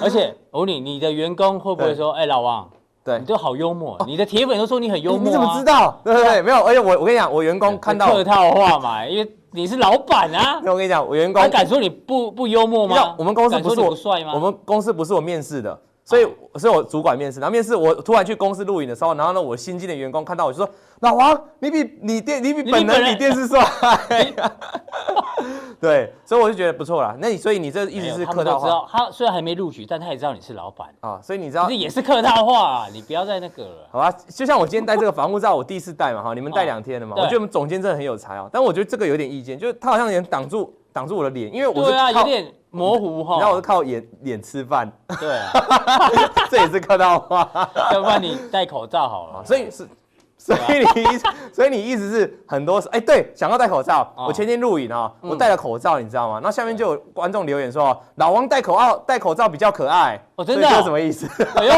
而且我问你，你的员工会不会说，哎，老王？对，你就好幽默，你的铁粉都说你很幽默，你怎么知道？对对对，没有，而且我我跟你讲，我员工看到客套话嘛，因为你是老板啊。那我跟你讲，我员工他敢说你不不幽默吗？我们公司不是我帅吗？我们公司不是我面试的，所以所以我主管面试。然后面试我突然去公司录影的时候，然后呢，我新进的员工看到我就说：“老王，你比你电你比本人比电视帅。” 对，所以我就觉得不错啦。那你所以你这意思是客套话？他虽然还没录取，但他也知道你是老板啊。所以你知道，这也是客套话啊。你不要再那个了。好吧，就像我今天戴这个防护罩，我第一次戴嘛哈。你们戴两天了嘛？我觉得我们总监真的很有才哦。但我觉得这个有点意见，就是他好像有点挡住挡住我的脸，因为我是对啊，有点模糊哈。然后我是靠眼脸吃饭。对啊，这也是客套话。要不然你戴口罩好了。所以是。所以你意，所以你意思是很多哎，对，想要戴口罩。我前天录影啊，我戴了口罩，你知道吗？那下面就有观众留言说，老王戴口罩戴口罩比较可爱。哦，真的？这什么意思？哎呦，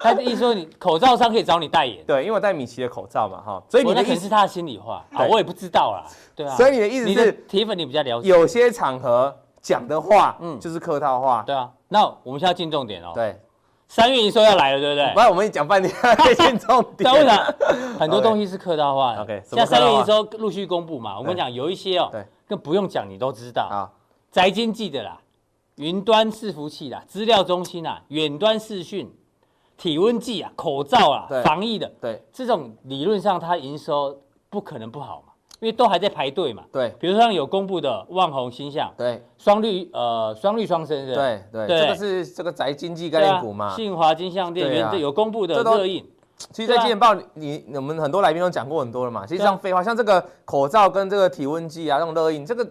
他的意思说你口罩上可以找你代言。对，因为我戴米奇的口罩嘛，哈。所以你的意思是他的心里话啊，我也不知道啦。对啊。所以你的意思是铁粉你比较了解。有些场合讲的话，嗯，就是客套话。对啊。那我们现在进重点哦。对。三月营收要来了，对不对？不然我们讲半天，进重点。为啥？很多东西是客套话。OK。像三月营收陆续公布嘛，我跟你讲，有一些哦，对，更不用讲，你都知道。啊。宅经济的啦，云端伺服器啦，资料中心啊，远端视讯，体温计啊，口罩啊，防疫的，对，这种理论上它营收不可能不好嘛。因为都还在排队嘛，对，比如说像有公布的万红星象，对，双绿呃双绿双生是，对对，这个是这个宅经济概念股嘛，信华金像电源有公布的热映。其实，在金钱报，你我们很多来宾都讲过很多了嘛。其实像废话，像这个口罩跟这个体温计啊，这种热映，这个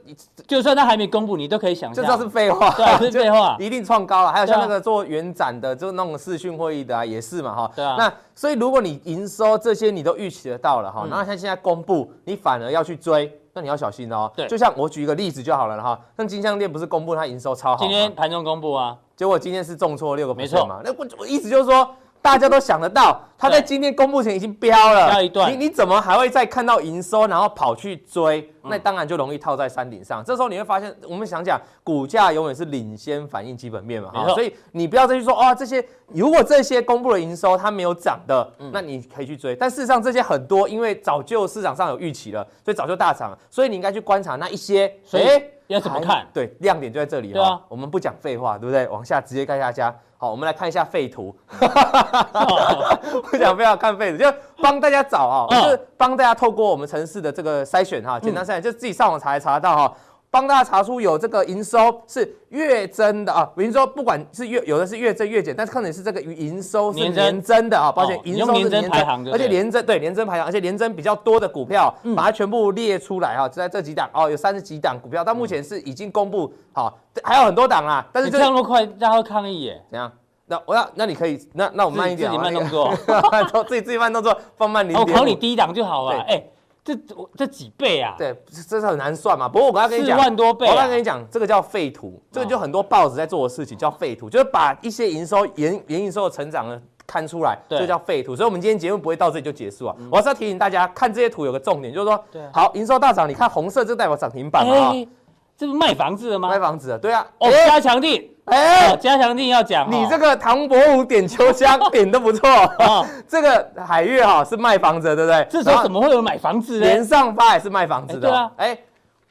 就算它还没公布，你都可以想象，这都是废话，对，是废话，一定创高了。还有像那个做原展的，就那种视讯会议的啊，也是嘛，哈。对啊。那所以，如果你营收这些你都预期得到了哈，然后像现在公布，你反而要去追，那你要小心哦。对。就像我举一个例子就好了哈，像金项链不是公布它营收超好，今天盘中公布啊，结果今天是重挫六个 percent 嘛，那我我意思就是说。大家都想得到，他在今天公布前已经飙了，飙一段，你你怎么还会再看到营收，然后跑去追？那当然就容易套在山顶上。这时候你会发现，我们想讲，股价永远是领先反映基本面嘛，哈。所以你不要再去说哦，这些如果这些公布了营收它没有涨的，那你可以去追。但事实上这些很多，因为早就市场上有预期了，所以早就大涨了。所以你应该去观察那一些，所以要怎么看？对，亮点就在这里哈。我们不讲废话，对不对？往下直接看大家。好，我们来看一下废图。我想不要看废纸，就帮大家找啊，就是帮大家透过我们城市的这个筛选哈，简单筛选，就自己上网查一查得到哈。帮大家查出有这个营收是月增的啊，比如说不管是月有的是月增月减，但是可能是这个营收是年增的啊，抱歉，营收是年增，而且年增对年增排行，而且年增比较多的股票，把它全部列出来啊，就在这几档哦，有三十几档股票，到目前是已经公布好，还有很多档啊，但是这样那么快，大家会抗议耶？怎样？那我要那你可以，那那我慢一点，自己慢动作，自己自己慢动作，放慢零点。我考你低档就好了，哎。这这几倍啊？对，这是很难算嘛。不过我刚刚跟你讲，四万多倍。我刚刚跟你讲，这个叫废图，这个就很多报纸在做的事情叫废图，就是把一些营收、年年营收的成长呢看出来，这叫废图。所以，我们今天节目不会到这里就结束啊。我是要提醒大家，看这些图有个重点，就是说，好，营收大涨，你看红色就代表涨停板啊。这是卖房子的吗？卖房子的，对啊。哦，加强地。哎，加强地要讲，你这个唐伯虎点秋香点的不错。这个海月哈是卖房子的，对不对？这时候怎么会有买房子呢？连上发也是卖房子的。对啊。哎，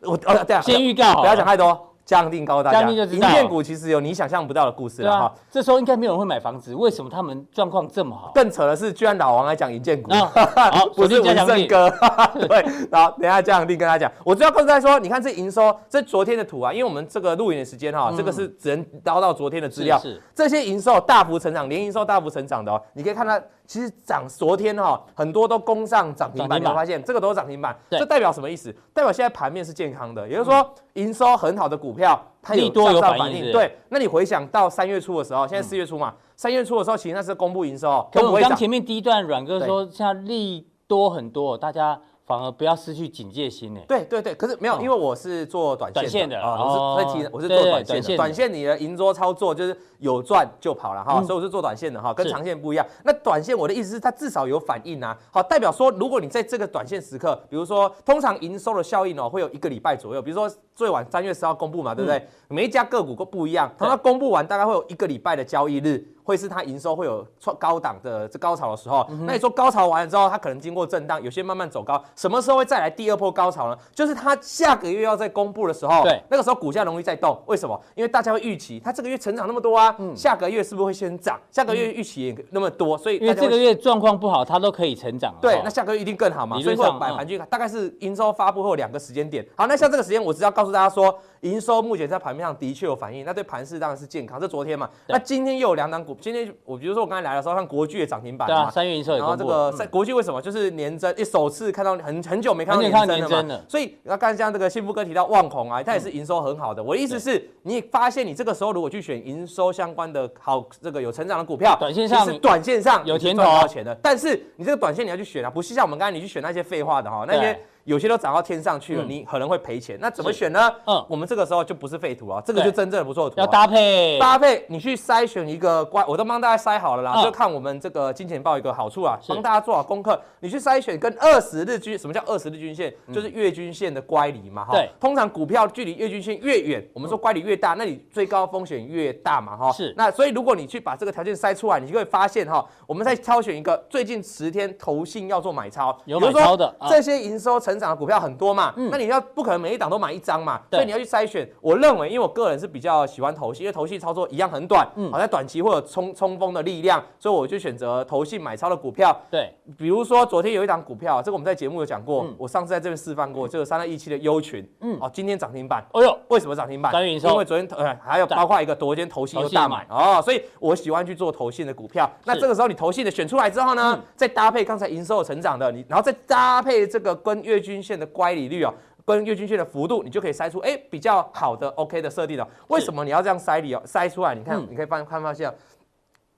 我哦对啊，先预告，不要讲太多。加强錠告诉大家，营建股其实有你想象不到的故事了哈。这时候应该没有人会买房子，为什么他们状况这么好？更扯的是，居然老王来讲营建股，不是文胜哥。对，然后等下加强錠跟他讲，我主要告诉大家说，你看这营收，这昨天的图啊，因为我们这个录影的时间哈，这个是只能捞到昨天的资料。是这些营收大幅成长，年营收大幅成长的哦，你可以看到。其实涨，昨天哈很多都攻上涨停板，你会发现这个都是涨停板，这代表什么意思？代表现在盘面是健康的，也就是说营收很好的股票，它有向上反应。对，那你回想到三月初的时候，现在四月初嘛，三月初的时候其实那是公布营收，可我刚前面第一段阮哥说，像利多很多，大家。反而不要失去警戒心呢。对对对，可是没有，因为我是做短线的啊，我是会提，我是做短线的。短线你的银桌操作就是有赚就跑了哈，所以我是做短线的哈，跟长线不一样。那短线我的意思是它至少有反应啊，好，代表说如果你在这个短线时刻，比如说通常营收的效应哦会有一个礼拜左右，比如说最晚三月十号公布嘛，对不对？每一家个股都不一样，等它公布完大概会有一个礼拜的交易日。会是它营收会有创高档的这高潮的时候，那你说高潮完了之后，它可能经过震荡，有些慢慢走高，什么时候会再来第二波高潮呢？就是它下个月要再公布的时候，对，那个时候股价容易再动，为什么？因为大家会预期它这个月成长那么多啊，下个月是不是会先涨？下个月预期也那么多，所以因为这个月状况不好，它都可以成长，对，那下个月一定更好嘛，所以说买盘去，大概是营收发布后两个时间点。好，那像这个时间，我只要告诉大家说，营收目前在盘面上的确有反应，那对盘势当然是健康。这昨天嘛，那今天又有两档股，今天我比如说。我刚才来的时候，看国巨的涨停板，对啊，三月营收也公布。然后这个在国巨为什么就是年增？一首次看到很很久没看到年增了嘛。所以那刚才像这个幸福哥提到旺宏啊，它也是营收很好的。我的意思是，你发现你这个时候如果去选营收相关的好这个有成长的股票，短线上短线上有甜头钱的。但是你这个短线你要去选啊，不是像我们刚才你去选那些废话的哈，那些。有些都涨到天上去了，你可能会赔钱。那怎么选呢？嗯，我们这个时候就不是废图啊，这个就真正的不错的图。要搭配搭配，你去筛选一个乖，我都帮大家筛好了啦。就看我们这个金钱豹一个好处啊，帮大家做好功课。你去筛选跟二十日均，什么叫二十日均线？就是月均线的乖离嘛，哈。对。通常股票距离月均线越远，我们说乖离越大，那你最高风险越大嘛，哈。是。那所以如果你去把这个条件筛出来，你就会发现哈，我们再挑选一个最近十天投信要做买超，有买超的这些营收成长的股票很多。嘛，那你要不可能每一档都买一张嘛，所以你要去筛选。我认为，因为我个人是比较喜欢投信，因为投信操作一样很短，好在短期会有冲冲锋的力量，所以我就选择投信买超的股票。对，比如说昨天有一档股票，这个我们在节目有讲过，我上次在这边示范过，就是三二一七的优群，嗯，哦，今天涨停板。哎呦，为什么涨停板？因为昨天呃还有包括一个昨天投信又大买哦，所以我喜欢去做投信的股票。那这个时候你投信的选出来之后呢，再搭配刚才营收成长的你，然后再搭配这个跟月均线的乖离率哦。跟月均线的幅度，你就可以筛出哎比较好的 OK 的设定了。为什么你要这样筛理哦？筛出来，你看，你可以发看发现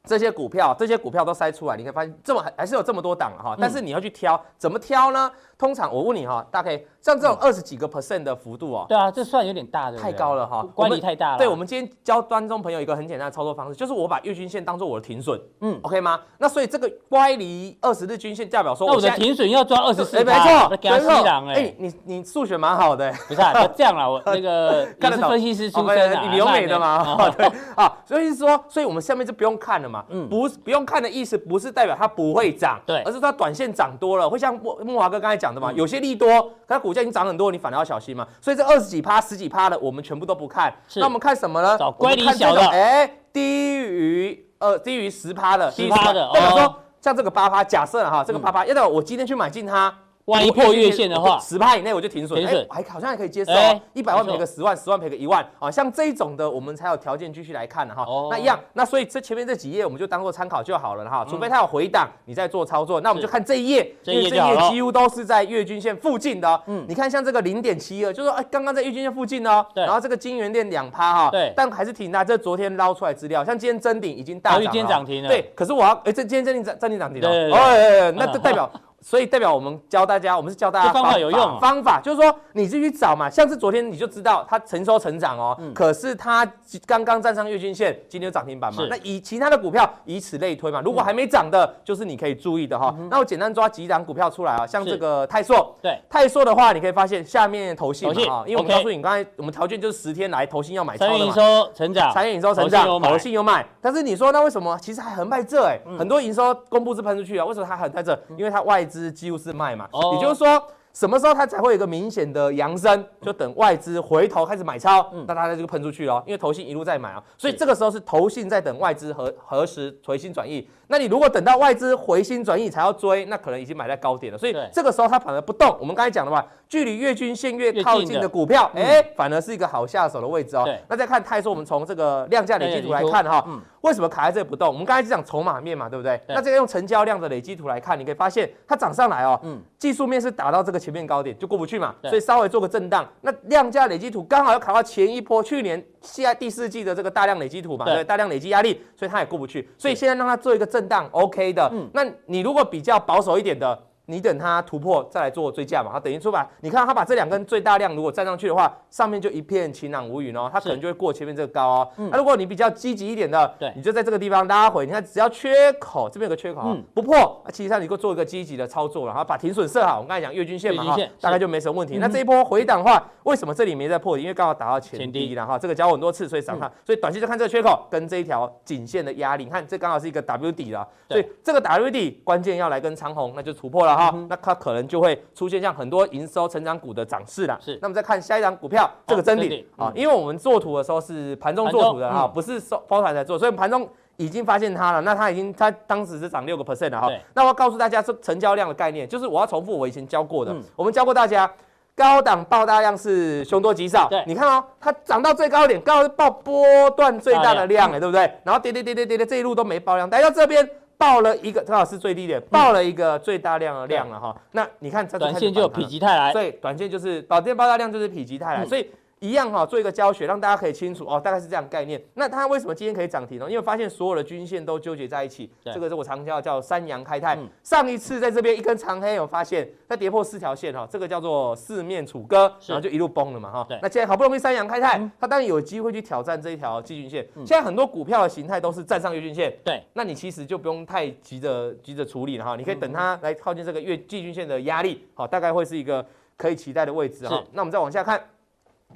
这些股票，这些股票都筛出来，你可以发现这么还还是有这么多档哈。但是你要去挑，怎么挑呢？通常我问你哈，大概像这种二十几个 percent 的幅度哦，对啊，这算有点大的，太高了哈，乖离太大了。对，我们今天教观众朋友一个很简单的操作方式，就是我把月均线当做我的停损，嗯，OK 吗？那所以这个乖离二十日均线代表说，我的停损要抓二十四，哎，没错，没错，哎，你你数学蛮好的，不是啊，这样啦，我 那个看是分析师出身的，你留美的嘛，对。啊，所以是说，所以我们下面就不用看了嘛，嗯，不不用看的意思不是代表它不会涨，对，而是它短线涨多了，会像木木华哥刚才讲的嘛，有些利多。可它股价已经涨很多，你反而要小心嘛。所以这二十几趴、十几趴的，我们全部都不看。那我们看什么呢？找乖离小的，哎，低于呃低于十趴的，十趴的。代表说像这个八趴，假设哈，这个八趴，要不我今天去买进它，万一破月线的话，十趴以内我就停损，停损还好像还可以接受，一百万赔个十万，十万赔个一万啊，像这一种的我们才有条件继续来看的哈。那一样，那所以这前面这几页我们就当做参考就好了哈，除非它有回档，你再做操作。那我们就看这一页，因为这一页几乎都是在月均线附近的。嗯，你看像这个零点七二，就是说哎，刚刚在月均线附近哦。对。然后这个金源店两趴哈。对。但还是挺大家，这昨天捞出来资料，像今天臻鼎已经大涨了。今天涨停了。对。可是我要哎，这今天臻鼎涨臻鼎涨停了。对。哦，那这代表。所以代表我们教大家，我们是教大家方法有用，方法就是说你自己去找嘛，像是昨天你就知道它成收成长哦，可是它刚刚站上月均线，今天有涨停板嘛，那以其他的股票以此类推嘛，如果还没涨的，就是你可以注意的哈。那我简单抓几档股票出来啊，像这个泰硕，对，泰硕的话，你可以发现下面投信嘛，因为我们告诉你，刚才我们条件就是十天来投信要买超的嘛，营收成长，产业营收成长，投信有买，但是你说那为什么？其实还横在这哎，很多营收公布是喷出去啊，为什么它横在这？因为它外资几乎是卖嘛。也就是说，什么时候它才会有一个明显的扬升？就等外资回头开始买超，那它就喷出去了。因为投信一路在买啊，所以这个时候是投信在等外资何何时回心转意。那你如果等到外资回心转意才要追，那可能已经买在高点了。所以这个时候它反而不动。我们刚才讲的话，距离月均线越靠近的股票，哎，反而是一个好下手的位置哦。那再看泰硕，我们从这个量价累积图来看哈，为什么卡在这里不动？我们刚才是讲筹码面嘛，对不对？那这个用成交量的累积图来看，你可以发现它涨上来哦，技术面是打到这个前面高点就过不去嘛，所以稍微做个震荡。那量价累积图刚好要卡到前一波去年现在第四季的这个大量累积图嘛，对，大量累积压力，所以它也过不去。所以现在让它做一个震荡，OK 的。嗯，那你如果比较保守一点的。你等它突破再来做追价嘛，它等于说吧，你看它把这两根最大量如果站上去的话，上面就一片晴朗无云哦，它可能就会过前面这个高哦。那如果你比较积极一点的，对，你就在这个地方拉回，你看只要缺口这边有个缺口不破，那其实上你够做一个积极的操作了，然后把停损设好。我们刚才讲月均线嘛哈，大概就没什么问题。那这一波回档的话，为什么这里没在破？因为刚好打到前低。了哈，这个教过很多次，所以涨它，所以短期就看这个缺口跟这一条颈线的压力，你看这刚好是一个 W 底了，所以这个 W 底关键要来跟长虹，那就突破了哈，那它可。能就会出现像很多营收成长股的涨势了。是，那么再看下一张股票，这个真理啊，因为我们做图的时候是盘中做图的哈，不是收包盘在做，所以盘中已经发现它了。那它已经，它当时是涨六个 percent 了哈。那我要告诉大家，是成交量的概念，就是我要重复我以前教过的。我们教过大家，高档爆大量是凶多吉少。对，你看哦，它涨到最高点，刚好是爆波段最大的量了，对不对？然后跌跌跌跌跌跌，这一路都没爆量，来到这边。爆了一个，正好是最低点，爆了一个最大量的量了哈。那你看，短线就有否极泰来，所以短线就是保电爆大量就是否极泰来，所以。一样哈，做一个教学，让大家可以清楚哦，大概是这样概念。那它为什么今天可以涨停呢？因为发现所有的均线都纠结在一起，这个是我常叫叫三阳开泰。上一次在这边一根长黑，有发现它跌破四条线哈，这个叫做四面楚歌，然后就一路崩了嘛哈。那现在好不容易三阳开泰，它当然有机会去挑战这一条季均线。现在很多股票的形态都是站上月均线，对，那你其实就不用太急着急着处理了哈，你可以等它来靠近这个月季均线的压力，好，大概会是一个可以期待的位置哈。那我们再往下看。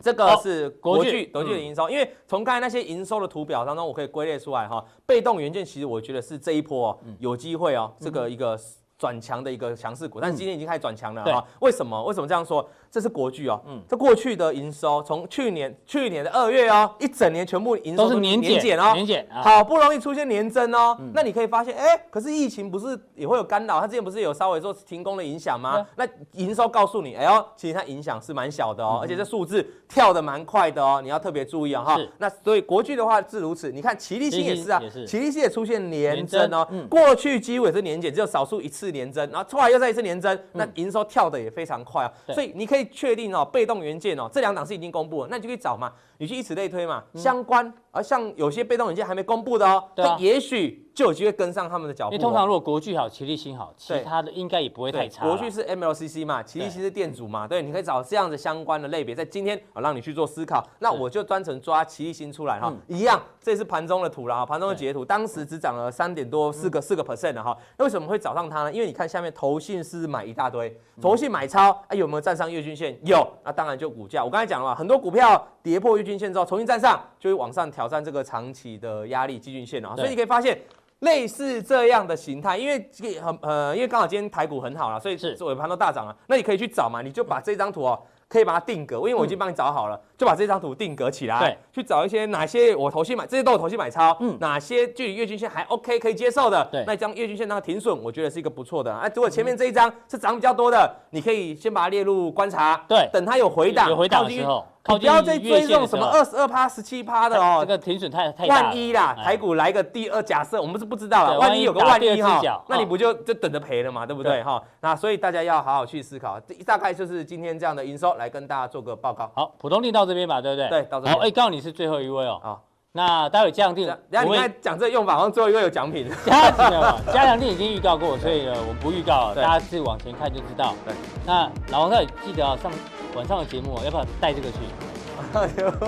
这个是国巨，国巨的营收，因为从刚才那些营收的图表当中，我可以归类出来哈，被动元件其实我觉得是这一波有机会哦，这个一个转强的一个强势股，但是今天已经开始转强了哈。为什么？为什么这样说？这是国巨哦，嗯，这过去的营收从去年去年的二月哦，一整年全部营收都是年减哦，年减，好不容易出现年增哦，那你可以发现，哎，可是疫情不是也会有干扰？它之前不是有稍微做停工的影响吗？那营收告诉你，哎呦，其实它影响是蛮小的哦，而且这数字跳的蛮快的哦，你要特别注意啊哈。那所以国巨的话是如此，你看奇力新也是啊，奇力新也出现年增哦，过去几乎也是年减，只有少数一次年增，然后出来又再一次年增，那营收跳的也非常快啊，所以你可以。确定哦，被动元件哦，这两档是已经公布了，那你就可以找嘛，你去以此类推嘛，相关。而像有些被动元件还没公布的哦，那也许就有机会跟上他们的脚步。因为通常如果国巨好，奇力新好，其他的应该也不会太差。国巨是 MLCC 嘛，奇力新是电阻嘛，对，你可以找这样子相关的类别，在今天啊让你去做思考。那我就专程抓奇力新出来哈，一样，这也是盘中的图了哈，盘中的截图，当时只涨了三点多四个四个 percent 的哈。那为什么会找上它呢？因为你看下面投信是买一大堆，投信买超哎，有没有站上月均线？有，那当然就股价。我刚才讲了嘛，很多股票跌破月均线之后重新站上，就会往上挑战这个长期。的压力基均线啊，所以你可以发现类似这样的形态，因为很呃，因为刚好今天台股很好了，所以是尾盘都大涨了。那你可以去找嘛，你就把这张图哦，可以把它定格，因为我已经帮你找好了。就把这张图定格起来，对，去找一些哪些我投信买，这些都有投信买超，嗯，哪些距离月均线还 OK 可以接受的，对，那张月均线那个停损，我觉得是一个不错的。哎，如果前面这一张是涨比较多的，你可以先把它列入观察，对，等它有回档，有回档的时候。不要再追这种什么二十二趴、十七趴的哦，这个停损太太大。万一啦，台股来个第二，假设我们是不知道了，万一有个万一哈，那你不就就等着赔了嘛，对不对哈？那所以大家要好好去思考，大概就是今天这样的营收来跟大家做个报告。好，普通錠到这边吧，对不对？对，到这边。好，哎，告诉你是最后一位哦。好，那待会加强定，然后你看讲这个用法，好像最后一位有奖品。加强定，加强定已经预告过，所以呢，我们不预告了，大家自己往前看就知道。对，那老王哥记得啊，上晚上的节目要不要带这个去？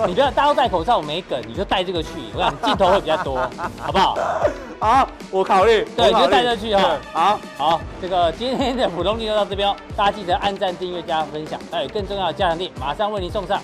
你不要大家都戴口罩没梗，你就带这个去，我想镜头会比较多，好不好？好，我考虑。对，你就带这个去哈。好，好，这个今天的普通力就到这边，大家记得按赞、订阅、加分享，还有更重要的加强錠马上为您送上。